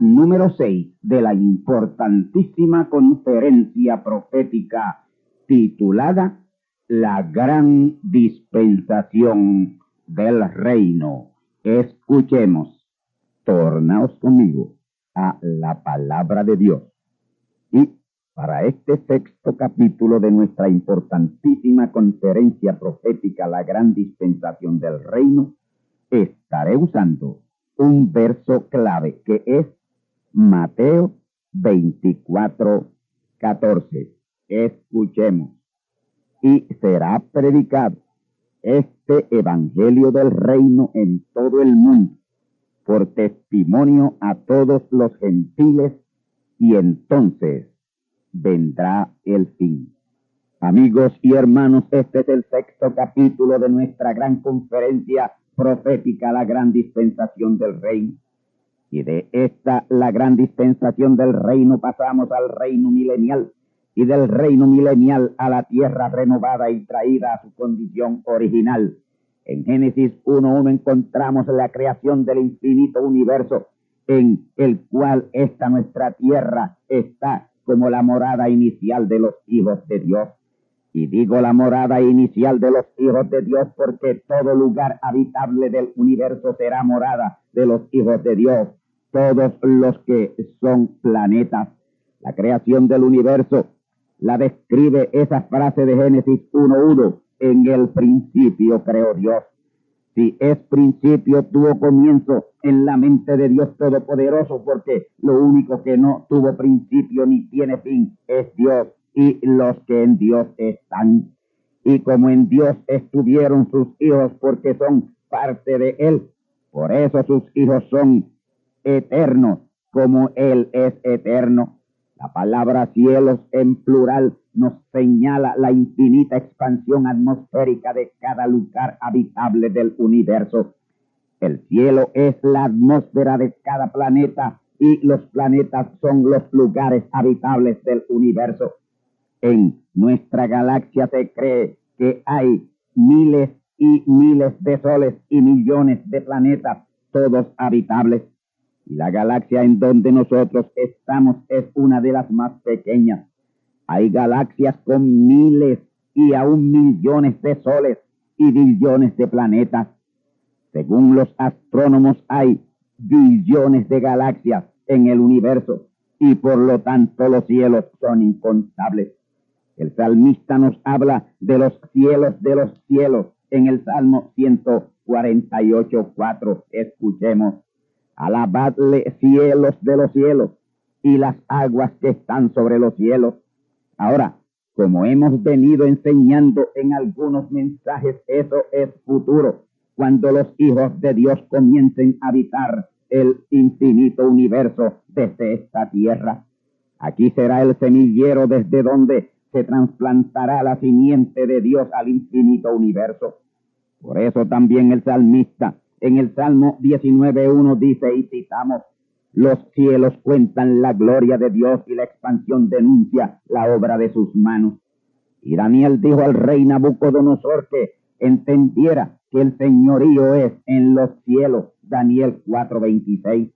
Número 6 de la importantísima conferencia profética titulada La gran dispensación del reino. Escuchemos, tornaos conmigo a la palabra de Dios. Y para este sexto capítulo de nuestra importantísima conferencia profética, la gran dispensación del reino, estaré usando un verso clave que es Mateo 24, 14. Escuchemos. Y será predicado este evangelio del reino en todo el mundo por testimonio a todos los gentiles y entonces vendrá el fin. Amigos y hermanos, este es el sexto capítulo de nuestra gran conferencia profética la gran dispensación del reino. Y de esta, la gran dispensación del reino, pasamos al reino milenial. Y del reino milenial a la tierra renovada y traída a su condición original. En Génesis 1.1 encontramos la creación del infinito universo en el cual esta nuestra tierra está como la morada inicial de los hijos de Dios. Y digo la morada inicial de los hijos de Dios porque todo lugar habitable del universo será morada de los hijos de Dios. Todos los que son planetas. La creación del universo la describe esa frase de Génesis 1.1. En el principio creó Dios. Si es principio, tuvo comienzo en la mente de Dios Todopoderoso, porque lo único que no tuvo principio ni tiene fin es Dios y los que en Dios están. Y como en Dios estuvieron sus hijos porque son parte de Él, por eso sus hijos son eternos como Él es eterno. La palabra cielos en plural nos señala la infinita expansión atmosférica de cada lugar habitable del universo. El cielo es la atmósfera de cada planeta y los planetas son los lugares habitables del universo. En nuestra galaxia se cree que hay miles y miles de soles y millones de planetas, todos habitables. Y la galaxia en donde nosotros estamos es una de las más pequeñas. Hay galaxias con miles y aún millones de soles y billones de planetas. Según los astrónomos hay billones de galaxias en el universo y por lo tanto los cielos son incontables. El salmista nos habla de los cielos de los cielos en el Salmo 148, 4. Escuchemos. Alabadle cielos de los cielos y las aguas que están sobre los cielos. Ahora, Como hemos venido enseñando en algunos mensajes, eso es futuro, cuando los hijos de Dios comiencen a habitar el infinito universo desde esta tierra. Aquí será el semillero desde donde se trasplantará la simiente de Dios al infinito universo. Por eso también el salmista en el Salmo 19.1 dice y citamos, los cielos cuentan la gloria de Dios y la expansión denuncia la obra de sus manos. Y Daniel dijo al rey Nabucodonosor que entendiera que el señorío es en los cielos. Daniel 4:26.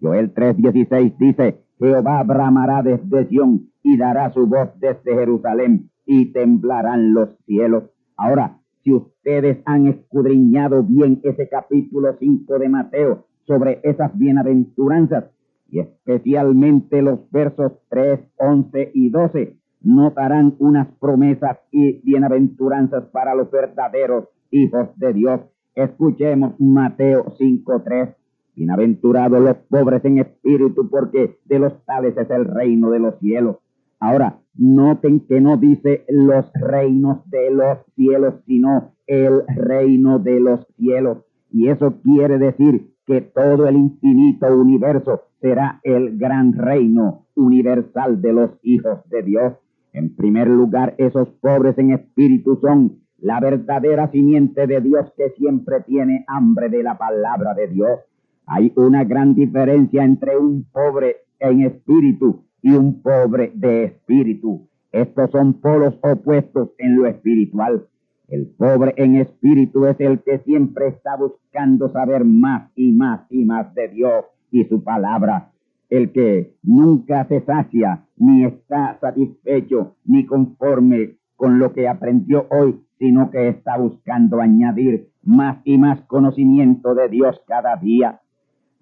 Joel 3:16 dice, Jehová bramará desde Sión y dará su voz desde Jerusalén y temblarán los cielos. Ahora, si ustedes han escudriñado bien ese capítulo 5 de Mateo sobre esas bienaventuranzas y especialmente los versos 3, 11 y 12, notarán unas promesas y bienaventuranzas para los verdaderos hijos de Dios. Escuchemos Mateo 5.3. Bienaventurados los pobres en espíritu, porque de los tales es el reino de los cielos. Ahora, noten que no dice los reinos de los cielos, sino el reino de los cielos. Y eso quiere decir que todo el infinito universo será el gran reino universal de los hijos de Dios. En primer lugar, esos pobres en espíritu son la verdadera simiente de Dios que siempre tiene hambre de la palabra de Dios. Hay una gran diferencia entre un pobre en espíritu y un pobre de espíritu. Estos son polos opuestos en lo espiritual. El pobre en espíritu es el que siempre está buscando saber más y más y más de Dios y su palabra. El que nunca se sacia, ni está satisfecho, ni conforme con lo que aprendió hoy, sino que está buscando añadir más y más conocimiento de Dios cada día.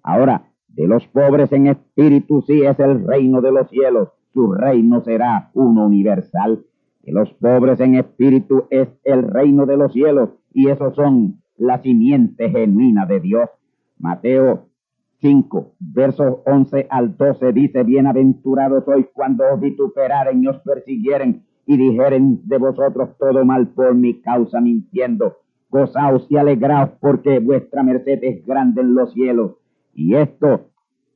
Ahora, de los pobres en espíritu sí es el reino de los cielos, su reino será uno universal. De los pobres en espíritu es el reino de los cielos, y esos son la simiente genuina de Dios. Mateo 5, versos 11 al 12 dice, bienaventurados sois cuando os vituperaren y os persiguieren y dijeren de vosotros todo mal por mi causa mintiendo. Gozaos y alegraos porque vuestra merced es grande en los cielos. Y esto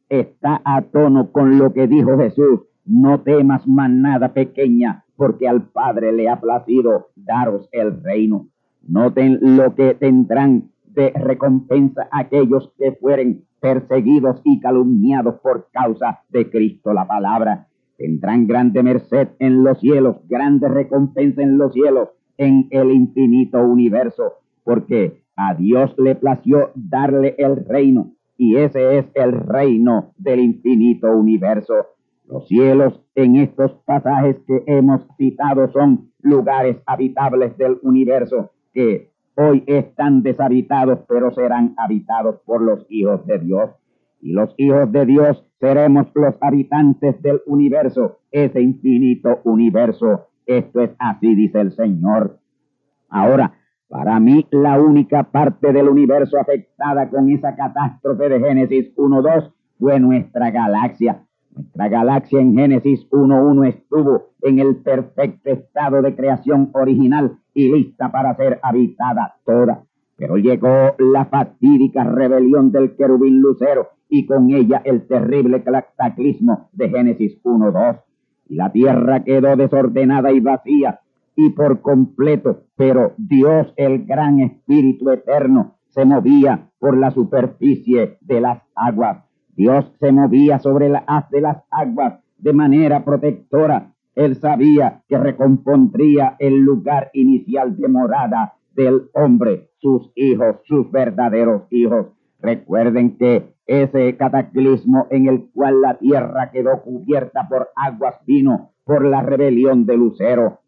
está a tono con lo que dijo Jesús. No temas manada pequeña, porque al Padre le ha placido daros el reino. Noten lo que tendrán de recompensa aquellos que fueren perseguidos y calumniados por causa de Cristo la palabra tendrán grande merced en los cielos, grande recompensa en los cielos, en el infinito universo, porque a Dios le plació darle el reino, y ese es el reino del infinito universo. Los cielos en estos pasajes que hemos citado son lugares habitables del universo que hoy están deshabitados, pero serán habitados por los hijos de Dios y los hijos de Dios seremos los habitantes del universo, ese infinito universo. Esto es así, dice el Señor. Ahora, para mí, la única parte del universo afectada con esa catástrofe de Génesis 1.2 fue nuestra galaxia. Nuestra galaxia en Génesis 1.1 estuvo en el perfecto estado de creación original y lista para ser habitada toda. Pero llegó la fatídica rebelión del querubín lucero y con ella el terrible cataclismo de Génesis 1.2. Y la tierra quedó desordenada y vacía y por completo, pero Dios, el gran Espíritu eterno, se movía por la superficie de las aguas. Dios se movía sobre la haz de las aguas de manera protectora. Él sabía que recompondría el lugar inicial de morada del hombre, sus hijos, sus verdaderos hijos. Recuerden que ese cataclismo en el cual la tierra quedó cubierta por aguas vino por la rebelión de Lucero.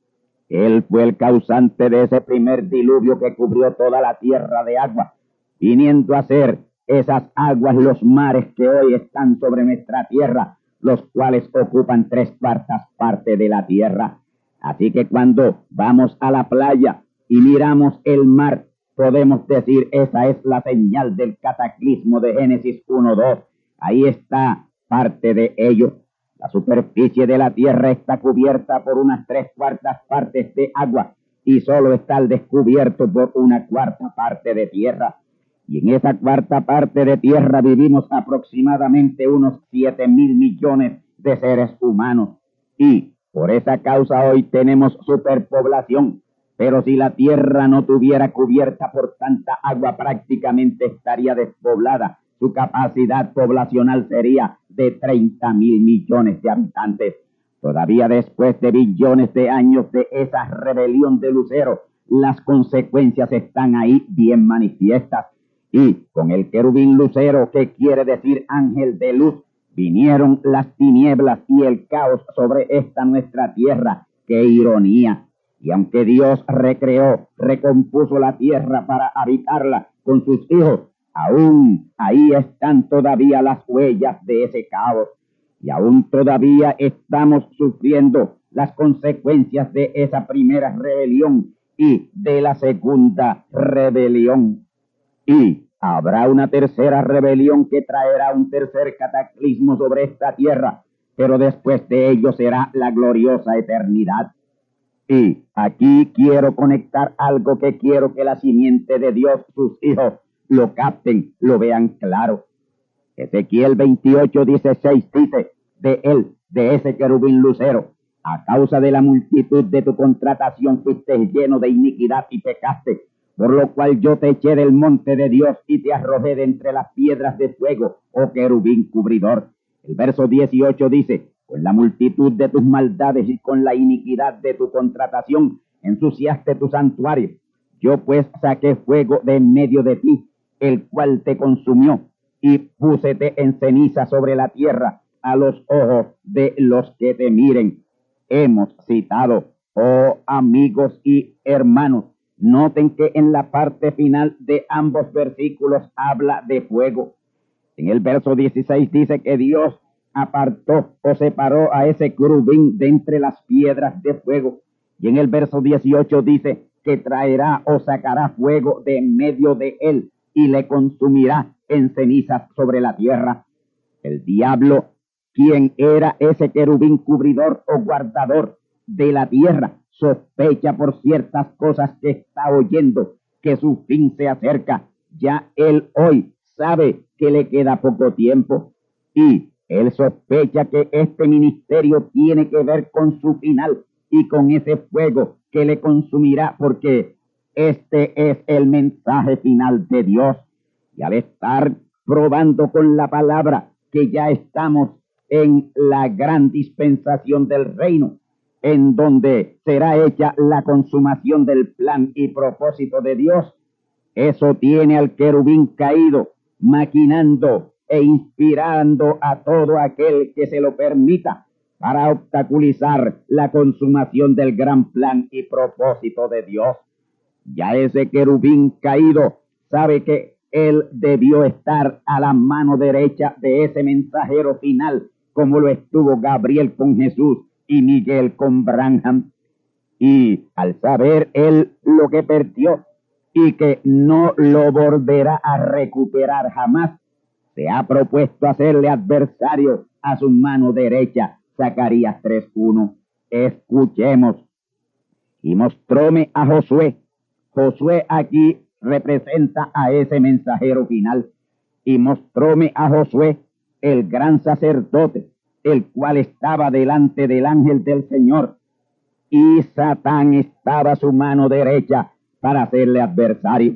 Él fue el causante de ese primer diluvio que cubrió toda la tierra de agua, viniendo a ser esas aguas los mares que hoy están sobre nuestra tierra, los cuales ocupan tres cuartas partes de la tierra. Así que cuando vamos a la playa y miramos el mar, podemos decir esa es la señal del cataclismo de Génesis 1.2. Ahí está parte de ello. La superficie de la tierra está cubierta por unas tres cuartas partes de agua y solo está al descubierto por una cuarta parte de tierra. Y en esa cuarta parte de tierra vivimos aproximadamente unos siete mil millones de seres humanos. Y por esa causa hoy tenemos superpoblación. Pero si la tierra no tuviera cubierta por tanta agua, prácticamente estaría despoblada. Su capacidad poblacional sería de 30 mil millones de habitantes. Todavía después de billones de años de esa rebelión de Lucero, las consecuencias están ahí bien manifiestas. Y con el querubín lucero, que quiere decir ángel de luz, vinieron las tinieblas y el caos sobre esta nuestra tierra. ¡Qué ironía! Y aunque Dios recreó, recompuso la tierra para habitarla con sus hijos, aún ahí están todavía las huellas de ese caos. Y aún todavía estamos sufriendo las consecuencias de esa primera rebelión y de la segunda rebelión. Y habrá una tercera rebelión que traerá un tercer cataclismo sobre esta tierra, pero después de ello será la gloriosa eternidad. Y aquí quiero conectar algo que quiero que la simiente de Dios, sus hijos, lo capten, lo vean claro. Ezequiel 28, 16 dice, de él, de ese querubín lucero, a causa de la multitud de tu contratación fuiste lleno de iniquidad y pecaste, por lo cual yo te eché del monte de Dios y te arrojé de entre las piedras de fuego, oh querubín cubridor. El verso 18 dice, con la multitud de tus maldades y con la iniquidad de tu contratación, ensuciaste tu santuario. Yo pues saqué fuego de en medio de ti, el cual te consumió, y púsete en ceniza sobre la tierra a los ojos de los que te miren. Hemos citado, oh amigos y hermanos, noten que en la parte final de ambos versículos habla de fuego. En el verso 16 dice que Dios apartó o separó a ese querubín de entre las piedras de fuego. Y en el verso 18 dice que traerá o sacará fuego de en medio de él y le consumirá en cenizas sobre la tierra. El diablo, quien era ese querubín cubridor o guardador de la tierra, sospecha por ciertas cosas que está oyendo que su fin se acerca. Ya él hoy sabe que le queda poco tiempo y él sospecha que este ministerio tiene que ver con su final y con ese fuego que le consumirá porque este es el mensaje final de Dios. Y al estar probando con la palabra que ya estamos en la gran dispensación del reino, en donde será hecha la consumación del plan y propósito de Dios, eso tiene al querubín caído, maquinando e inspirando a todo aquel que se lo permita para obstaculizar la consumación del gran plan y propósito de Dios. Ya ese querubín caído sabe que él debió estar a la mano derecha de ese mensajero final, como lo estuvo Gabriel con Jesús y Miguel con Branham. Y al saber él lo que perdió y que no lo volverá a recuperar jamás, se ha propuesto hacerle adversario a su mano derecha. Zacarías 3.1. Escuchemos. Y mostróme a Josué. Josué aquí representa a ese mensajero final. Y mostróme a Josué, el gran sacerdote, el cual estaba delante del ángel del Señor. Y Satán estaba a su mano derecha para hacerle adversario.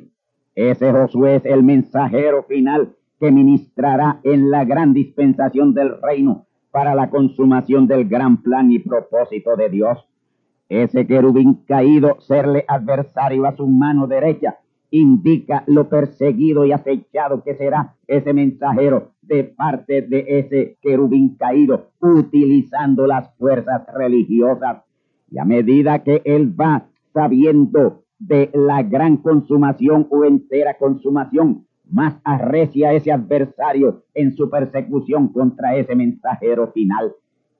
Ese Josué es el mensajero final que ministrará en la gran dispensación del reino para la consumación del gran plan y propósito de Dios. Ese querubín caído, serle adversario a su mano derecha, indica lo perseguido y acechado que será ese mensajero de parte de ese querubín caído, utilizando las fuerzas religiosas. Y a medida que él va sabiendo de la gran consumación o entera consumación más arrecia ese adversario en su persecución contra ese mensajero final.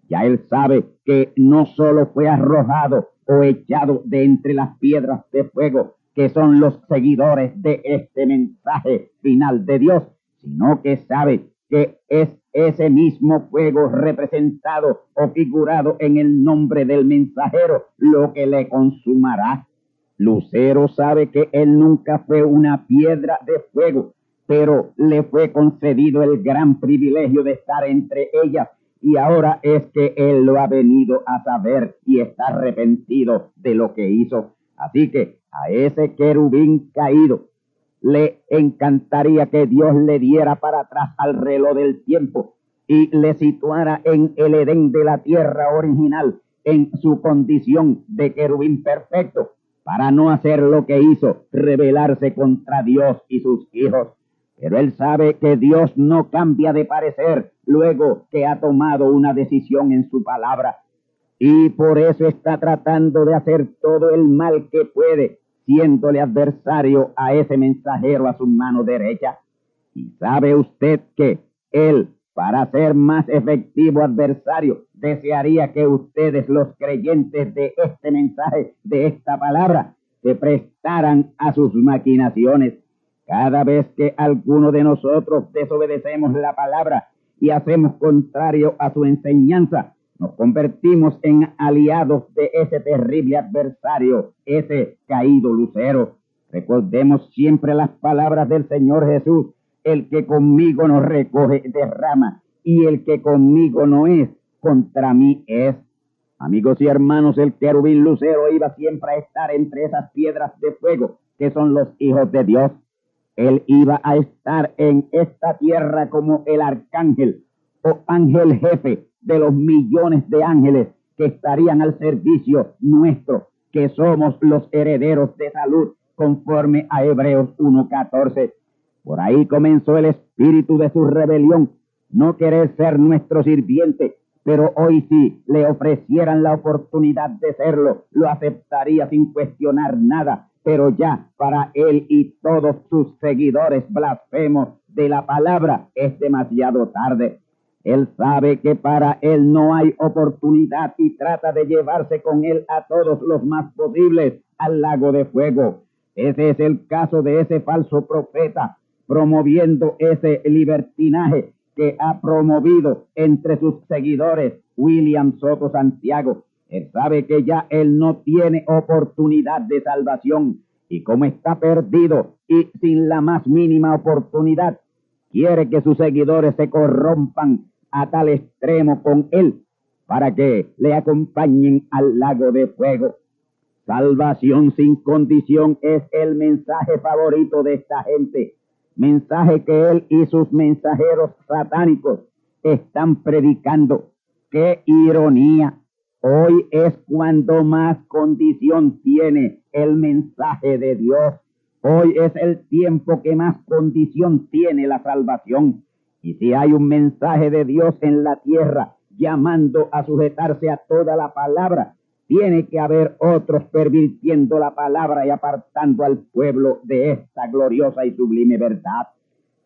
Ya él sabe que no solo fue arrojado o echado de entre las piedras de fuego, que son los seguidores de este mensaje final de Dios, sino que sabe que es ese mismo fuego representado o figurado en el nombre del mensajero, lo que le consumará. Lucero sabe que él nunca fue una piedra de fuego, pero le fue concedido el gran privilegio de estar entre ellas y ahora es que él lo ha venido a saber y está arrepentido de lo que hizo. Así que a ese querubín caído le encantaría que Dios le diera para atrás al reloj del tiempo y le situara en el Edén de la tierra original, en su condición de querubín perfecto, para no hacer lo que hizo, rebelarse contra Dios y sus hijos. Pero él sabe que Dios no cambia de parecer luego que ha tomado una decisión en su palabra. Y por eso está tratando de hacer todo el mal que puede, siéndole adversario a ese mensajero a su mano derecha. Y sabe usted que él, para ser más efectivo adversario, desearía que ustedes, los creyentes de este mensaje, de esta palabra, se prestaran a sus maquinaciones cada vez que alguno de nosotros desobedecemos la palabra y hacemos contrario a su enseñanza, nos convertimos en aliados de ese terrible adversario, ese caído lucero. Recordemos siempre las palabras del Señor Jesús, el que conmigo no recoge derrama y el que conmigo no es, contra mí es. Amigos y hermanos, el querubín lucero iba siempre a estar entre esas piedras de fuego que son los hijos de Dios. Él iba a estar en esta tierra como el arcángel o ángel jefe de los millones de ángeles que estarían al servicio nuestro, que somos los herederos de salud, conforme a Hebreos 1.14. Por ahí comenzó el espíritu de su rebelión, no querer ser nuestro sirviente, pero hoy sí le ofrecieran la oportunidad de serlo, lo aceptaría sin cuestionar nada, pero ya para él y todos sus seguidores blasfemos de la palabra es demasiado tarde. Él sabe que para él no hay oportunidad y trata de llevarse con él a todos los más posibles al lago de fuego. Ese es el caso de ese falso profeta promoviendo ese libertinaje que ha promovido entre sus seguidores William Soto Santiago él sabe que ya él no tiene oportunidad de salvación y como está perdido y sin la más mínima oportunidad, quiere que sus seguidores se corrompan a tal extremo con él para que le acompañen al lago de fuego. Salvación sin condición es el mensaje favorito de esta gente, mensaje que él y sus mensajeros satánicos están predicando. ¡Qué ironía! Hoy es cuando más condición tiene el mensaje de Dios. Hoy es el tiempo que más condición tiene la salvación. Y si hay un mensaje de Dios en la tierra llamando a sujetarse a toda la palabra, tiene que haber otros pervirtiendo la palabra y apartando al pueblo de esta gloriosa y sublime verdad.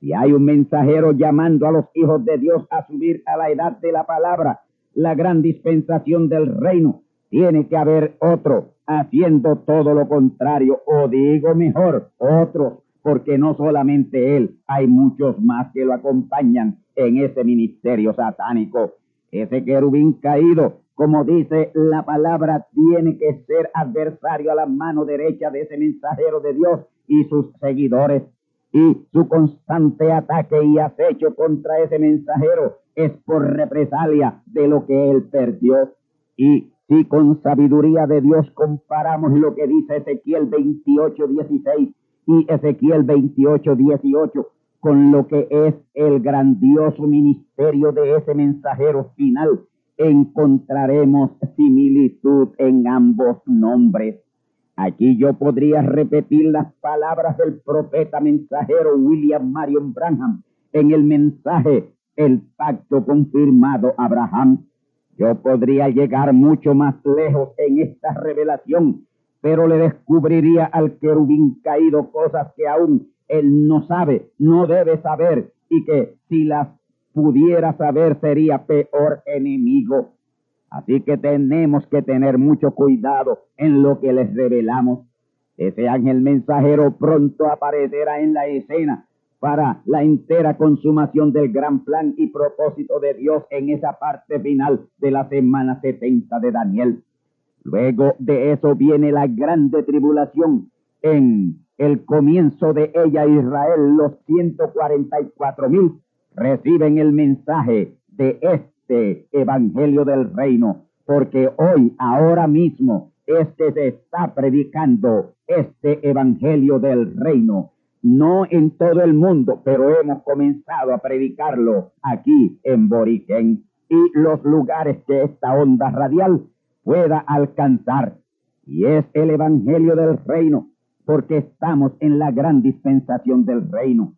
Si hay un mensajero llamando a los hijos de Dios a subir a la edad de la palabra, la gran dispensación del reino, tiene que haber otro haciendo todo lo contrario, o digo mejor, otros, porque no solamente él, hay muchos más que lo acompañan en ese ministerio satánico. Ese querubín caído, como dice la palabra, tiene que ser adversario a la mano derecha de ese mensajero de Dios y sus seguidores. Y su constante ataque y acecho contra ese mensajero es por represalia de lo que él perdió. Y si con sabiduría de Dios comparamos lo que dice Ezequiel 28, 16 y Ezequiel 28, 18 con lo que es el grandioso ministerio de ese mensajero final, encontraremos similitud en ambos nombres. Aquí yo podría repetir las palabras del profeta mensajero William Marion Branham en el mensaje el pacto confirmado Abraham. Yo podría llegar mucho más lejos en esta revelación, pero le descubriría al querubín caído cosas que aún él no sabe, no debe saber, y que si las pudiera saber sería peor enemigo. Así que tenemos que tener mucho cuidado en lo que les revelamos. Ese ángel mensajero pronto aparecerá en la escena para la entera consumación del gran plan y propósito de Dios en esa parte final de la semana 70 de Daniel. Luego de eso viene la grande tribulación. En el comienzo de ella Israel, los 144 mil reciben el mensaje de este evangelio del reino, porque hoy, ahora mismo, es que se está predicando este evangelio del reino. No en todo el mundo, pero hemos comenzado a predicarlo aquí en Boriquén y los lugares que esta onda radial pueda alcanzar. Y es el evangelio del reino, porque estamos en la gran dispensación del reino.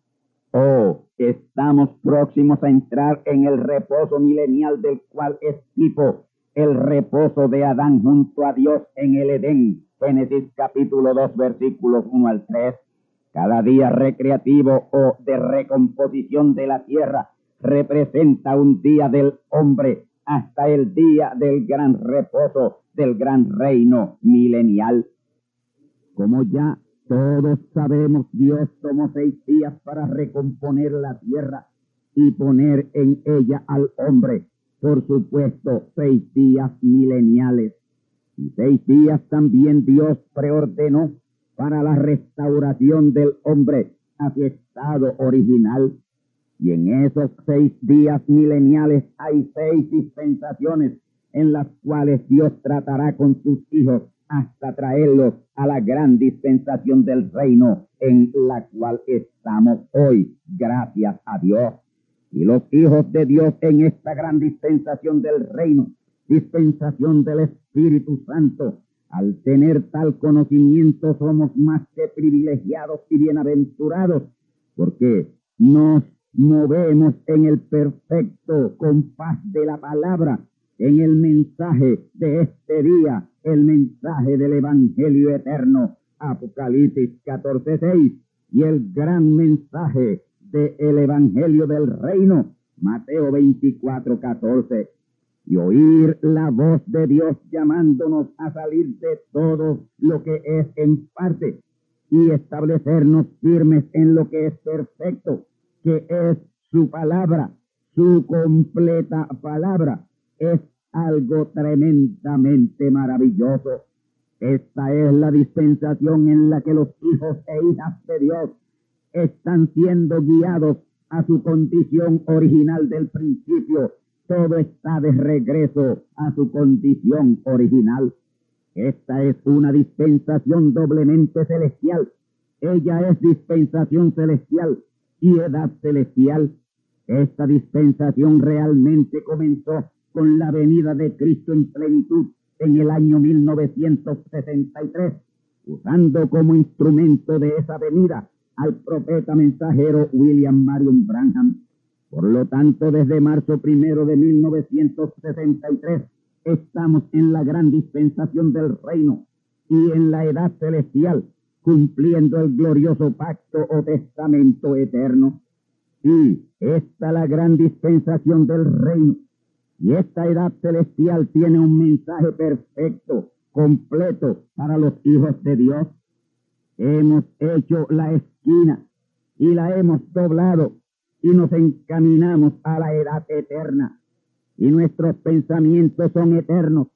Oh, estamos próximos a entrar en el reposo milenial del cual es tipo el reposo de Adán junto a Dios en el Edén. Génesis capítulo 2 versículos 1 al 3. Cada día recreativo o de recomposición de la tierra representa un día del hombre hasta el día del gran reposo del gran reino milenial. Como ya todos sabemos, Dios tomó seis días para recomponer la tierra y poner en ella al hombre por supuesto, seis días mileniales. Y seis días también Dios preordenó para la restauración del hombre a su estado original. Y en esos seis días mileniales hay seis dispensaciones en las cuales Dios tratará con sus hijos hasta traerlos a la gran dispensación del reino en la cual estamos hoy, gracias a Dios y los hijos de Dios en esta gran dispensación del reino, dispensación del Espíritu Santo. Al tener tal conocimiento somos más que privilegiados y bienaventurados, porque nos movemos en el perfecto compás de la palabra, en el mensaje de este día, el mensaje del Evangelio eterno, Apocalipsis 14:6, y el gran mensaje el Evangelio del Reino, Mateo 24, 14, y oír la voz de Dios llamándonos a salir de todo lo que es en parte y establecernos firmes en lo que es perfecto, que es su palabra, su completa palabra, es algo tremendamente maravilloso. Esta es la dispensación en la que los hijos e hijas de Dios están siendo guiados a su condición original del principio. Todo está de regreso a su condición original. Esta es una dispensación doblemente celestial. Ella es dispensación celestial y edad celestial. Esta dispensación realmente comenzó con la venida de Cristo en plenitud en el año 1963, usando como instrumento de esa venida al profeta mensajero William Marion Branham. Por lo tanto, desde marzo primero de 1963 estamos en la gran dispensación del reino y en la edad celestial, cumpliendo el glorioso pacto o testamento eterno. Y esta la gran dispensación del reino. Y esta edad celestial tiene un mensaje perfecto, completo para los hijos de Dios. Hemos hecho la y la hemos doblado y nos encaminamos a la edad eterna. Y nuestros pensamientos son eternos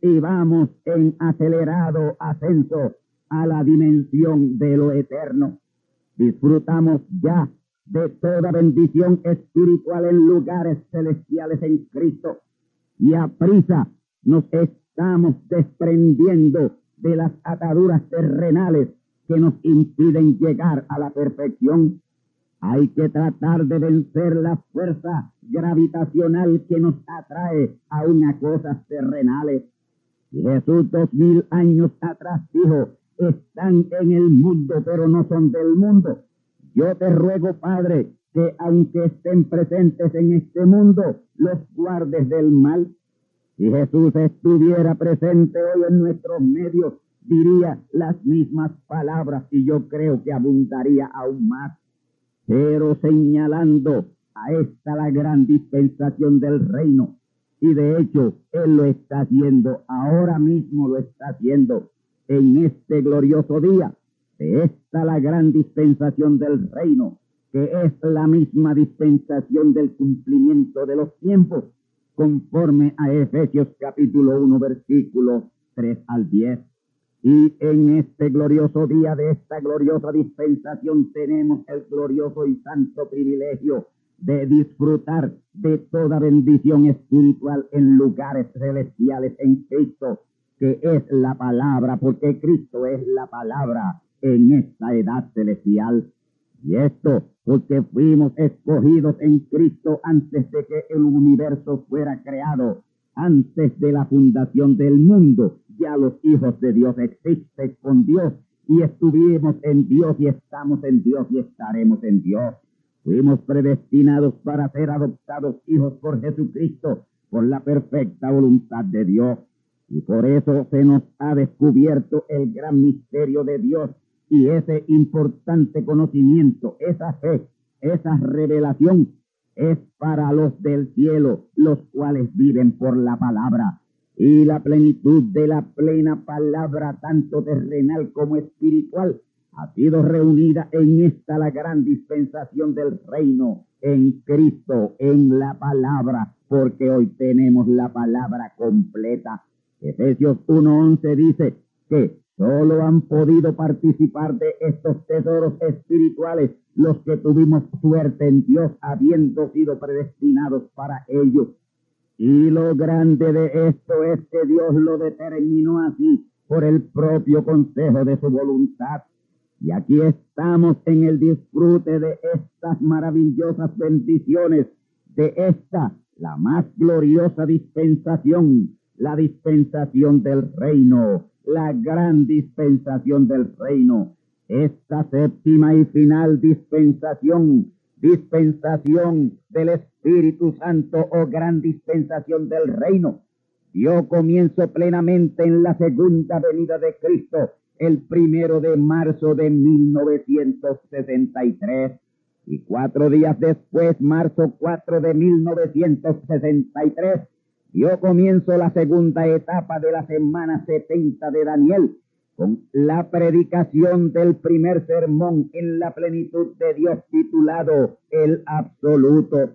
y vamos en acelerado ascenso a la dimensión de lo eterno. Disfrutamos ya de toda bendición espiritual en lugares celestiales en Cristo y a prisa nos estamos desprendiendo de las ataduras terrenales que nos impiden llegar a la perfección. Hay que tratar de vencer la fuerza gravitacional que nos atrae a unas cosas terrenales. Jesús dos mil años atrás dijo, están en el mundo, pero no son del mundo. Yo te ruego, Padre, que aunque estén presentes en este mundo, los guardes del mal. Si Jesús estuviera presente hoy en nuestros medios, diría las mismas palabras y yo creo que abundaría aún más, pero señalando a esta la gran dispensación del reino. Y de hecho, Él lo está haciendo, ahora mismo lo está haciendo en este glorioso día. Esta la gran dispensación del reino. que es la misma dispensación del cumplimiento de los tiempos, conforme a Efesios capítulo 1, versículos 3 al 10. Y en este glorioso día de esta gloriosa dispensación tenemos el glorioso y santo privilegio de disfrutar de toda bendición espiritual en lugares celestiales en Cristo, que es la palabra, porque Cristo es la palabra en esta edad celestial. Y esto porque fuimos escogidos en Cristo antes de que el universo fuera creado, antes de la fundación del mundo. Ya los hijos de Dios existen con Dios y estuvimos en Dios y estamos en Dios y estaremos en Dios. Fuimos predestinados para ser adoptados hijos por Jesucristo, por la perfecta voluntad de Dios. Y por eso se nos ha descubierto el gran misterio de Dios y ese importante conocimiento, esa fe, esa revelación es para los del cielo, los cuales viven por la palabra. Y la plenitud de la plena palabra, tanto terrenal como espiritual, ha sido reunida en esta la gran dispensación del reino, en Cristo, en la palabra, porque hoy tenemos la palabra completa. Efesios 1.11 dice que solo han podido participar de estos tesoros espirituales los que tuvimos suerte en Dios, habiendo sido predestinados para ellos. Y lo grande de esto es que Dios lo determinó así por el propio consejo de su voluntad y aquí estamos en el disfrute de estas maravillosas bendiciones, de esta, la más gloriosa dispensación, la dispensación del reino, la gran dispensación del reino, esta séptima y final dispensación, dispensación del Espíritu Santo o gran dispensación del reino, dio comienzo plenamente en la segunda venida de Cristo el primero de marzo de 1963 y cuatro días después, marzo 4 de 1963, dio comienzo la segunda etapa de la semana 70 de Daniel con la predicación del primer sermón en la plenitud de Dios titulado El Absoluto.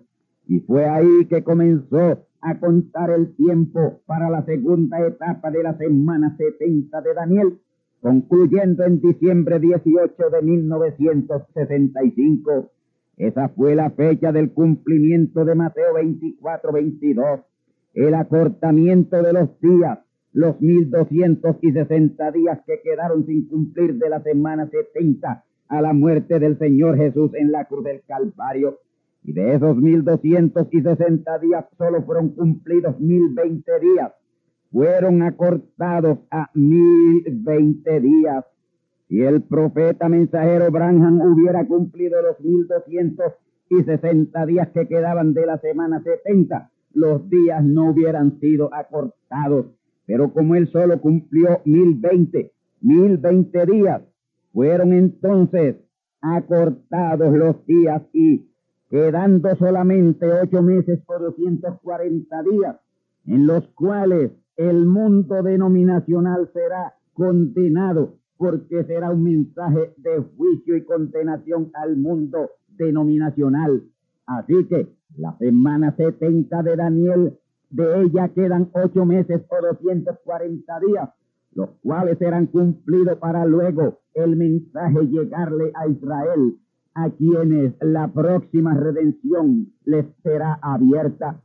Y fue ahí que comenzó a contar el tiempo para la segunda etapa de la semana 70 de Daniel concluyendo en diciembre 18 de 1965. Esa fue la fecha del cumplimiento de Mateo 24-22, el acortamiento de los días, los 1260 días que quedaron sin cumplir de la semana 70 a la muerte del Señor Jesús en la cruz del Calvario. Y de esos 1260 días solo fueron cumplidos 1020 días fueron acortados a mil veinte días. Si el profeta mensajero Branham hubiera cumplido los mil doscientos y sesenta días que quedaban de la semana setenta, los días no hubieran sido acortados. Pero como él solo cumplió mil veinte, mil veinte días, fueron entonces acortados los días y quedando solamente ocho meses por doscientos cuarenta días, en los cuales el mundo denominacional será condenado porque será un mensaje de juicio y condenación al mundo denominacional. Así que la semana 70 de Daniel, de ella quedan ocho meses o 240 días, los cuales serán cumplidos para luego el mensaje llegarle a Israel, a quienes la próxima redención les será abierta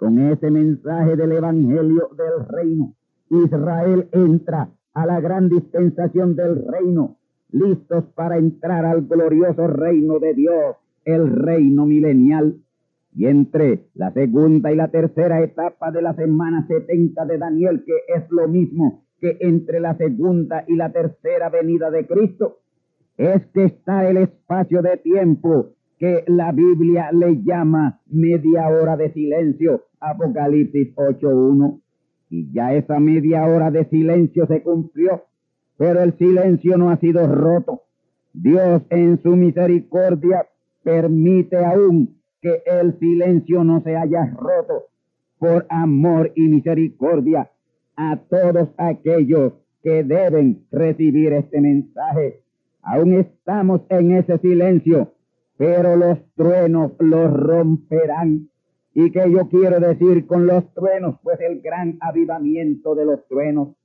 con ese mensaje del Evangelio del reino, Israel entra a la gran dispensación del reino, listos para entrar al glorioso reino de Dios, el reino milenial. Y entre la segunda y la tercera etapa de la semana 70 de Daniel, que es lo mismo que entre la segunda y la tercera venida de Cristo, es que está el espacio de tiempo que la Biblia le llama media hora de silencio, Apocalipsis 8.1. Y ya esa media hora de silencio se cumplió, pero el silencio no ha sido roto. Dios en su misericordia permite aún que el silencio no se haya roto por amor y misericordia a todos aquellos que deben recibir este mensaje. Aún estamos en ese silencio pero los truenos los romperán. ¿Y qué yo quiero decir con los truenos? Pues el gran avivamiento de los truenos.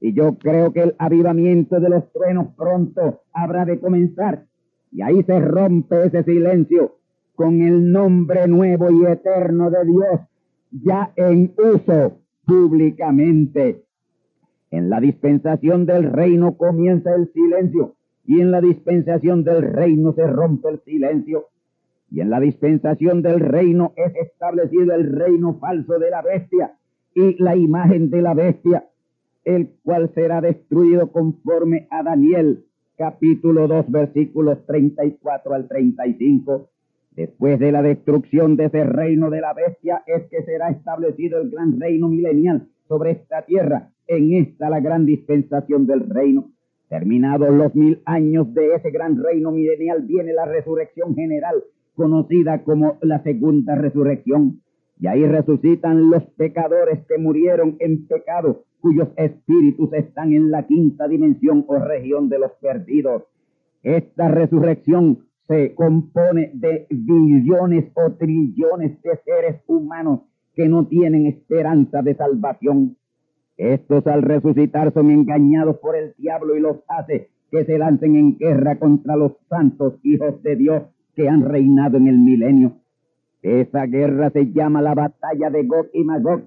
Y yo creo que el avivamiento de los truenos pronto habrá de comenzar. Y ahí se rompe ese silencio con el nombre nuevo y eterno de Dios ya en uso públicamente. En la dispensación del reino comienza el silencio y en la dispensación del reino se rompe el silencio. Y en la dispensación del reino es establecido el reino falso de la bestia y la imagen de la bestia, el cual será destruido conforme a Daniel capítulo 2 versículos 34 al 35. Después de la destrucción de ese reino de la bestia es que será establecido el gran reino milenial sobre esta tierra. En esta la gran dispensación del reino. Terminados los mil años de ese gran reino milenial viene la resurrección general, conocida como la segunda resurrección. Y ahí resucitan los pecadores que murieron en pecado, cuyos espíritus están en la quinta dimensión o región de los perdidos. Esta resurrección se compone de billones o trillones de seres humanos que no tienen esperanza de salvación. Estos al resucitar son engañados por el diablo y los hace que se lancen en guerra contra los santos hijos de Dios que han reinado en el milenio. Esa guerra se llama la batalla de Gog y Magog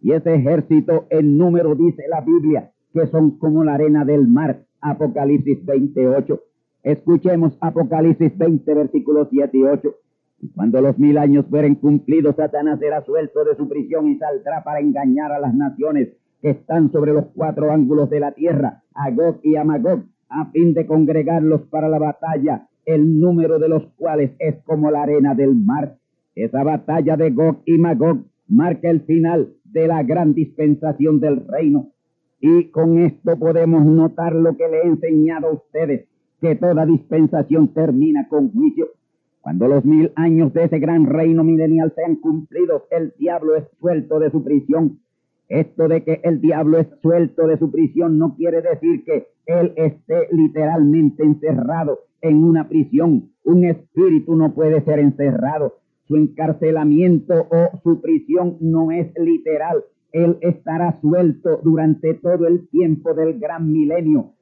y ese ejército en número dice la Biblia que son como la arena del mar, Apocalipsis 28. Escuchemos Apocalipsis 20, versículos 7 y 8. Y cuando los mil años fueren cumplidos, Satanás será suelto de su prisión y saldrá para engañar a las naciones que están sobre los cuatro ángulos de la tierra, a Gog y a Magog, a fin de congregarlos para la batalla, el número de los cuales es como la arena del mar. Esa batalla de Gog y Magog marca el final de la gran dispensación del reino. Y con esto podemos notar lo que le he enseñado a ustedes que toda dispensación termina con juicio. Cuando los mil años de ese gran reino milenial sean cumplidos, el diablo es suelto de su prisión. Esto de que el diablo es suelto de su prisión no quiere decir que él esté literalmente encerrado en una prisión. Un espíritu no puede ser encerrado. Su encarcelamiento o su prisión no es literal. Él estará suelto durante todo el tiempo del gran milenio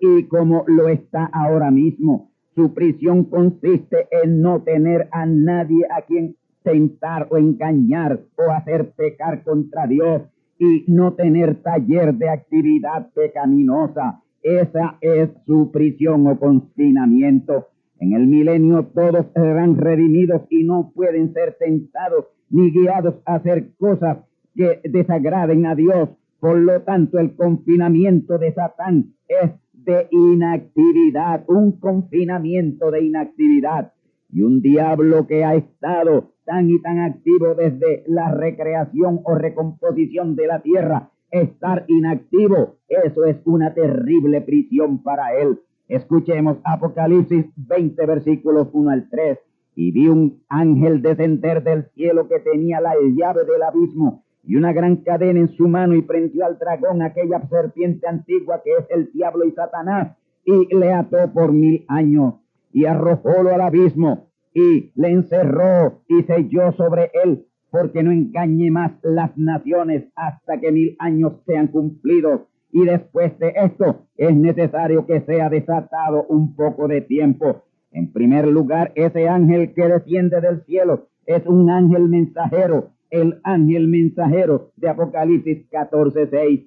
y como lo está ahora mismo. Su prisión consiste en no tener a nadie a quien tentar o engañar o hacer pecar contra Dios y no tener taller de actividad pecaminosa. Esa es su prisión o confinamiento. En el milenio todos serán redimidos y no pueden ser tentados ni guiados a hacer cosas que desagraden a Dios. Por lo tanto, el confinamiento de Satán es de inactividad, un confinamiento de inactividad y un diablo que ha estado tan y tan activo desde la recreación o recomposición de la tierra, estar inactivo, eso es una terrible prisión para él. Escuchemos Apocalipsis 20 versículos 1 al 3. Y vi un ángel descender del cielo que tenía la llave del abismo y una gran cadena en su mano y prendió al dragón, aquella serpiente antigua que es el diablo y Satanás, y le ató por mil años y arrojólo al abismo y le encerró y selló sobre él, porque no engañe más las naciones hasta que mil años sean cumplidos. Y después de esto es necesario que sea desatado un poco de tiempo. En primer lugar, ese ángel que desciende del cielo es un ángel mensajero el ángel mensajero de Apocalipsis 14:6.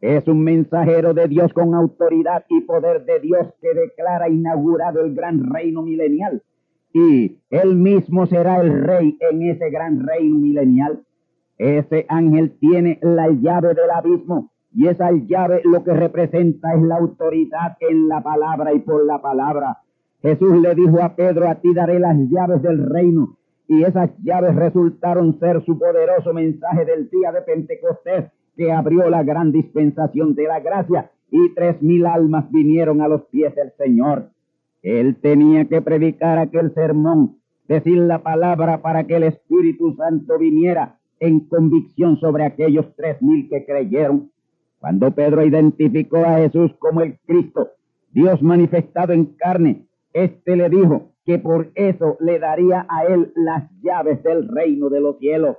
Es un mensajero de Dios con autoridad y poder de Dios que declara inaugurado el gran reino milenial. Y él mismo será el rey en ese gran reino milenial. Ese ángel tiene la llave del abismo y esa llave lo que representa es la autoridad en la palabra y por la palabra. Jesús le dijo a Pedro, a ti daré las llaves del reino y esas llaves resultaron ser su poderoso mensaje del día de Pentecostés que abrió la gran dispensación de la gracia y tres mil almas vinieron a los pies del Señor. Él tenía que predicar aquel sermón, decir la palabra para que el Espíritu Santo viniera en convicción sobre aquellos tres mil que creyeron. Cuando Pedro identificó a Jesús como el Cristo, Dios manifestado en carne, éste le dijo, que por eso le daría a él las llaves del reino de los cielos.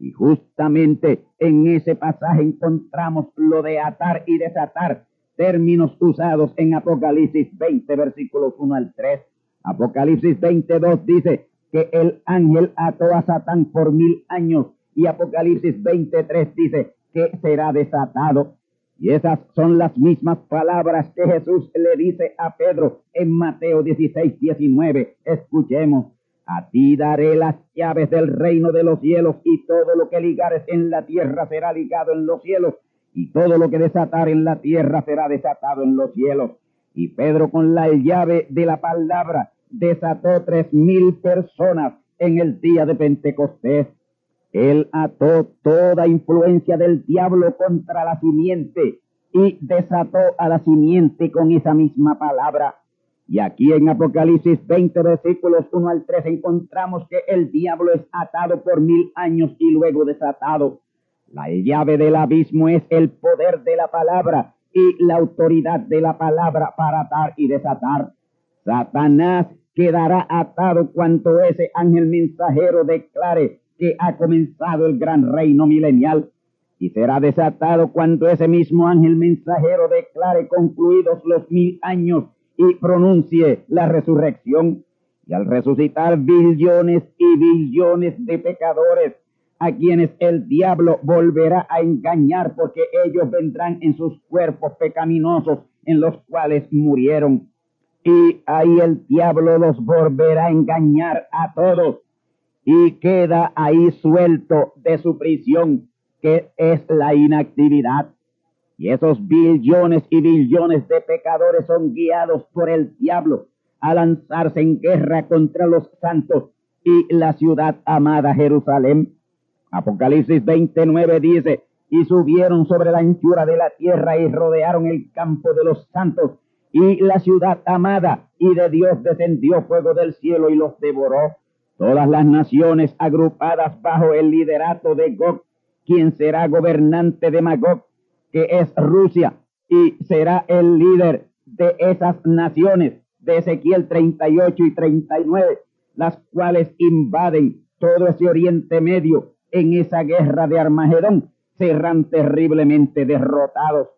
Y justamente en ese pasaje encontramos lo de atar y desatar, términos usados en Apocalipsis 20, versículos 1 al 3. Apocalipsis 22 dice que el ángel ató a Satán por mil años y Apocalipsis 23 dice que será desatado. Y esas son las mismas palabras que Jesús le dice a Pedro en Mateo 16, 19. Escuchemos. A ti daré las llaves del reino de los cielos y todo lo que ligares en la tierra será ligado en los cielos y todo lo que desatar en la tierra será desatado en los cielos. Y Pedro con la llave de la palabra desató tres mil personas en el día de Pentecostés. Él ató toda influencia del diablo contra la simiente y desató a la simiente con esa misma palabra. Y aquí en Apocalipsis 20, versículos 1 al 3, encontramos que el diablo es atado por mil años y luego desatado. La llave del abismo es el poder de la palabra y la autoridad de la palabra para atar y desatar. Satanás quedará atado cuanto ese ángel mensajero declare que ha comenzado el gran reino milenial y será desatado cuando ese mismo ángel mensajero declare concluidos los mil años y pronuncie la resurrección. Y al resucitar billones y billones de pecadores, a quienes el diablo volverá a engañar porque ellos vendrán en sus cuerpos pecaminosos en los cuales murieron. Y ahí el diablo los volverá a engañar a todos y queda ahí suelto de su prisión, que es la inactividad. Y esos billones y billones de pecadores son guiados por el diablo a lanzarse en guerra contra los santos y la ciudad amada Jerusalén. Apocalipsis 29 dice, y subieron sobre la anchura de la tierra y rodearon el campo de los santos y la ciudad amada, y de Dios descendió fuego del cielo y los devoró todas las naciones agrupadas bajo el liderato de Gog, quien será gobernante de Magog, que es Rusia, y será el líder de esas naciones de Ezequiel 38 y 39, las cuales invaden todo ese Oriente Medio en esa guerra de Armagedón, serán terriblemente derrotados.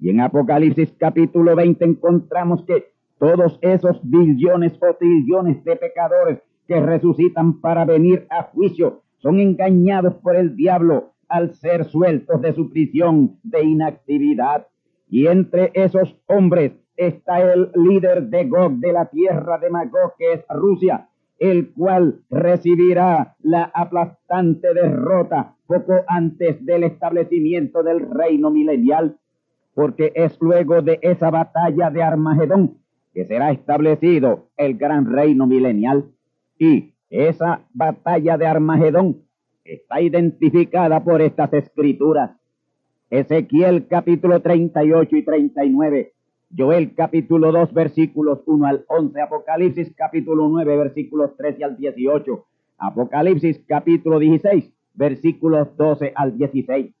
Y en Apocalipsis capítulo 20 encontramos que todos esos billones o trillones de pecadores que resucitan para venir a juicio son engañados por el diablo al ser sueltos de su prisión de inactividad. Y entre esos hombres está el líder de Gog de la tierra de Magog, que es Rusia, el cual recibirá la aplastante derrota poco antes del establecimiento del reino milenial, porque es luego de esa batalla de Armagedón que será establecido el gran reino milenial. Y esa batalla de Armagedón está identificada por estas escrituras. Ezequiel capítulo 38 y 39, Joel capítulo 2 versículos 1 al 11, Apocalipsis capítulo 9 versículos 13 al 18, Apocalipsis capítulo 16 versículos 12 al 16.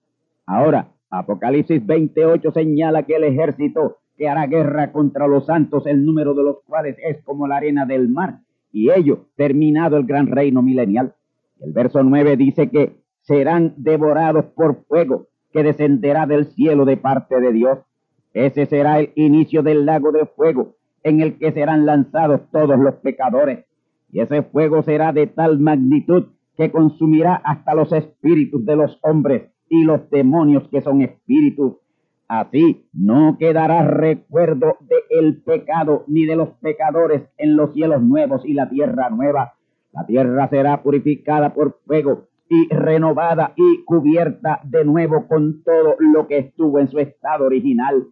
Ahora, Apocalipsis 28 señala que el ejército que hará guerra contra los santos, el número de los cuales es como la arena del mar, y ello terminado el gran reino milenial. El verso 9 dice que serán devorados por fuego que descenderá del cielo de parte de Dios. Ese será el inicio del lago de fuego en el que serán lanzados todos los pecadores. Y ese fuego será de tal magnitud que consumirá hasta los espíritus de los hombres y los demonios que son espíritus Así no quedará recuerdo de el pecado ni de los pecadores en los cielos nuevos y la tierra nueva. La tierra será purificada por fuego y renovada y cubierta de nuevo con todo lo que estuvo en su estado original.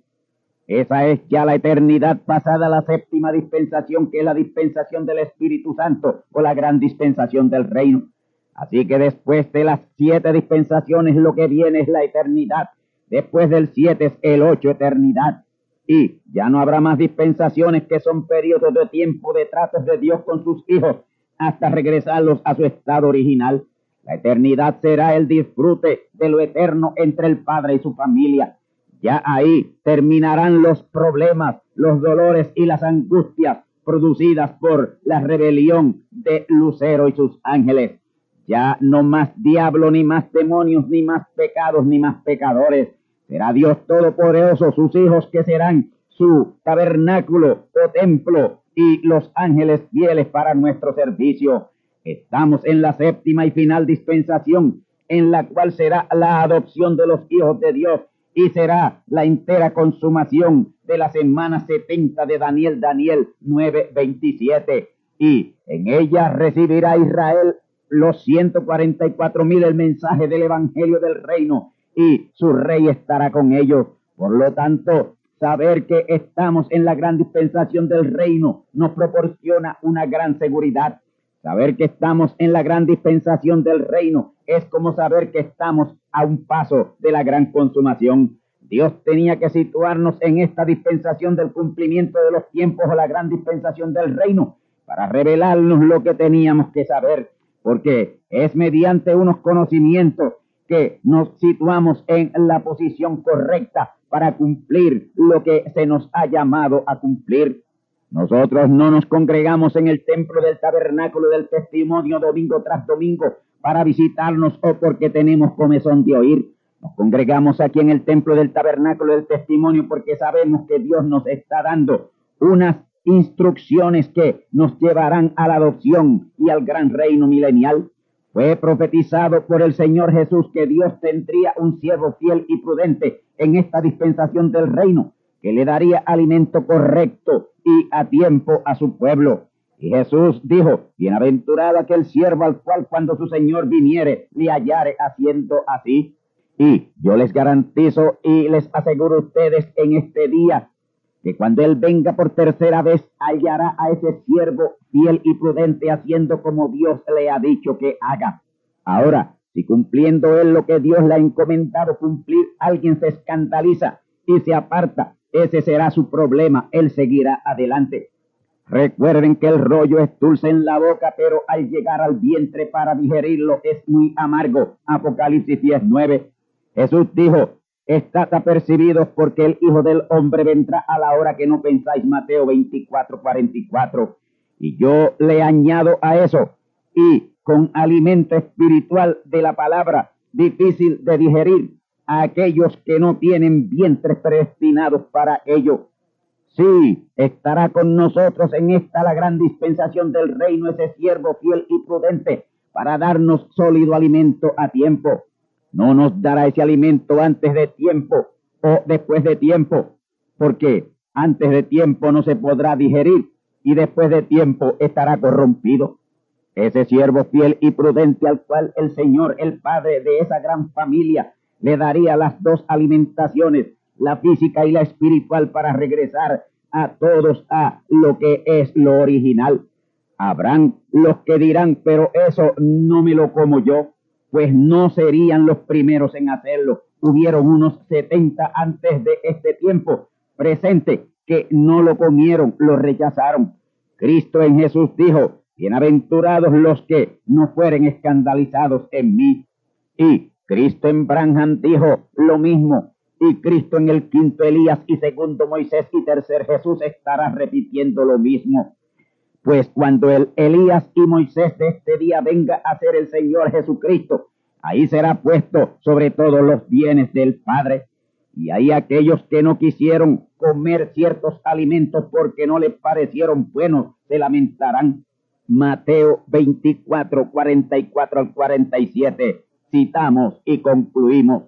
Esa es ya la eternidad pasada, la séptima dispensación, que es la dispensación del Espíritu Santo o la gran dispensación del reino. Así que después de las siete dispensaciones, lo que viene es la eternidad Después del siete es el ocho, eternidad. Y ya no habrá más dispensaciones que son periodos de tiempo de tratos de Dios con sus hijos hasta regresarlos a su estado original. La eternidad será el disfrute de lo eterno entre el Padre y su familia. Ya ahí terminarán los problemas, los dolores y las angustias producidas por la rebelión de Lucero y sus ángeles. Ya no más diablo, ni más demonios, ni más pecados, ni más pecadores. Será Dios Todopoderoso, sus hijos que serán su tabernáculo o templo y los ángeles fieles para nuestro servicio. Estamos en la séptima y final dispensación, en la cual será la adopción de los hijos de Dios y será la entera consumación de la semana 70 de Daniel, Daniel 9:27. Y en ella recibirá Israel los 144 mil el mensaje del Evangelio del Reino y su rey estará con ellos. Por lo tanto, saber que estamos en la gran dispensación del reino nos proporciona una gran seguridad. Saber que estamos en la gran dispensación del reino es como saber que estamos a un paso de la gran consumación. Dios tenía que situarnos en esta dispensación del cumplimiento de los tiempos o la gran dispensación del reino para revelarnos lo que teníamos que saber porque es mediante unos conocimientos que nos situamos en la posición correcta para cumplir lo que se nos ha llamado a cumplir. Nosotros no nos congregamos en el templo del tabernáculo del testimonio domingo tras domingo para visitarnos o porque tenemos comezón de oír. Nos congregamos aquí en el templo del tabernáculo del testimonio porque sabemos que Dios nos está dando unas instrucciones que nos llevarán a la adopción y al gran reino milenial. Fue profetizado por el Señor Jesús que Dios tendría un siervo fiel y prudente en esta dispensación del reino, que le daría alimento correcto y a tiempo a su pueblo. Y Jesús dijo, bienaventurado aquel siervo al cual cuando su Señor viniere le hallare haciendo así. Y yo les garantizo y les aseguro ustedes en este día que cuando Él venga por tercera vez hallará a ese siervo fiel y prudente haciendo como Dios le ha dicho que haga. Ahora, si cumpliendo Él lo que Dios le ha encomendado cumplir, alguien se escandaliza y se aparta, ese será su problema, Él seguirá adelante. Recuerden que el rollo es dulce en la boca, pero al llegar al vientre para digerirlo es muy amargo. Apocalipsis 19. Jesús dijo, Estad apercibidos porque el Hijo del Hombre vendrá a la hora que no pensáis. Mateo 24, 44. Y yo le añado a eso, y con alimento espiritual de la palabra, difícil de digerir, a aquellos que no tienen vientres predestinados para ello. Sí, estará con nosotros en esta la gran dispensación del reino ese siervo fiel y prudente para darnos sólido alimento a tiempo no nos dará ese alimento antes de tiempo o después de tiempo, porque antes de tiempo no se podrá digerir y después de tiempo estará corrompido. Ese siervo fiel y prudente al cual el Señor, el Padre de esa gran familia, le daría las dos alimentaciones, la física y la espiritual, para regresar a todos a lo que es lo original. Habrán los que dirán, pero eso no me lo como yo pues no serían los primeros en hacerlo. Hubieron unos 70 antes de este tiempo presente que no lo comieron, lo rechazaron. Cristo en Jesús dijo, bienaventurados los que no fueren escandalizados en mí. Y Cristo en Branham dijo lo mismo. Y Cristo en el quinto Elías y segundo Moisés y tercer Jesús estará repitiendo lo mismo. Pues cuando el Elías y Moisés de este día venga a ser el Señor Jesucristo, ahí será puesto sobre todos los bienes del Padre. Y ahí aquellos que no quisieron comer ciertos alimentos porque no les parecieron buenos, se lamentarán. Mateo 24, 44 al 47. Citamos y concluimos.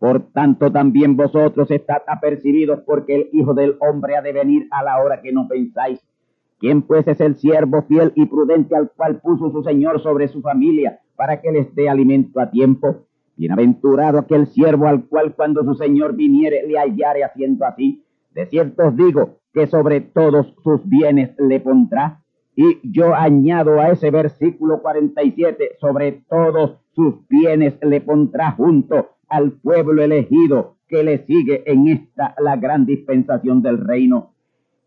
Por tanto, también vosotros estad apercibidos porque el Hijo del Hombre ha de venir a la hora que no pensáis ¿Quién pues es el siervo fiel y prudente al cual puso su Señor sobre su familia para que les dé alimento a tiempo? Bienaventurado aquel siervo al cual cuando su Señor viniere le hallare haciendo así. De cierto os digo que sobre todos sus bienes le pondrá. Y yo añado a ese versículo 47, sobre todos sus bienes le pondrá junto al pueblo elegido que le sigue en esta la gran dispensación del reino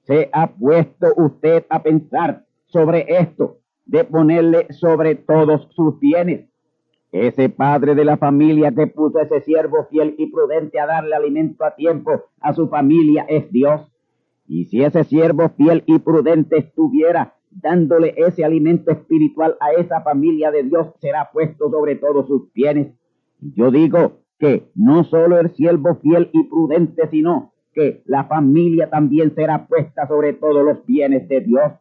¿Se ha puesto usted a pensar sobre esto, de ponerle sobre todos sus bienes? Ese padre de la familia que puso ese siervo fiel y prudente a darle alimento a tiempo a su familia es Dios. Y si ese siervo fiel y prudente estuviera dándole ese alimento espiritual a esa familia de Dios, será puesto sobre todos sus bienes. Yo digo que no solo el siervo fiel y prudente, sino que la familia también será puesta sobre todos los bienes de Dios.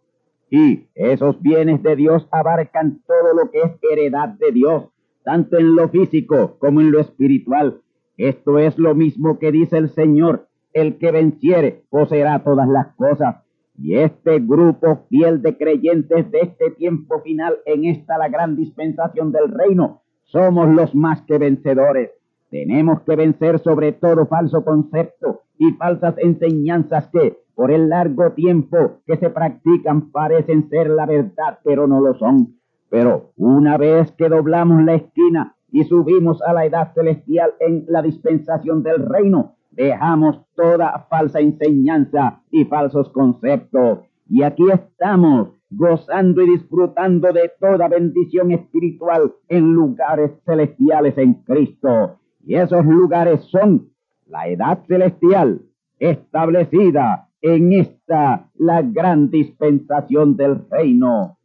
Y esos bienes de Dios abarcan todo lo que es heredad de Dios, tanto en lo físico como en lo espiritual. Esto es lo mismo que dice el Señor, el que venciere poseerá todas las cosas. Y este grupo fiel de creyentes de este tiempo final en esta la gran dispensación del reino, somos los más que vencedores. Tenemos que vencer sobre todo falso concepto y falsas enseñanzas que por el largo tiempo que se practican parecen ser la verdad, pero no lo son. Pero una vez que doblamos la esquina y subimos a la edad celestial en la dispensación del reino, dejamos toda falsa enseñanza y falsos conceptos. Y aquí estamos gozando y disfrutando de toda bendición espiritual en lugares celestiales en Cristo. Y esos lugares son la edad celestial establecida en esta, la gran dispensación del reino.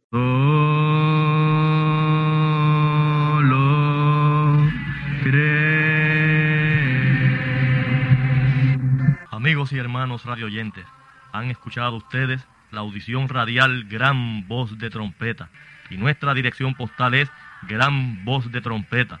Amigos y hermanos radioyentes, han escuchado ustedes la audición radial Gran Voz de Trompeta y nuestra dirección postal es Gran Voz de Trompeta,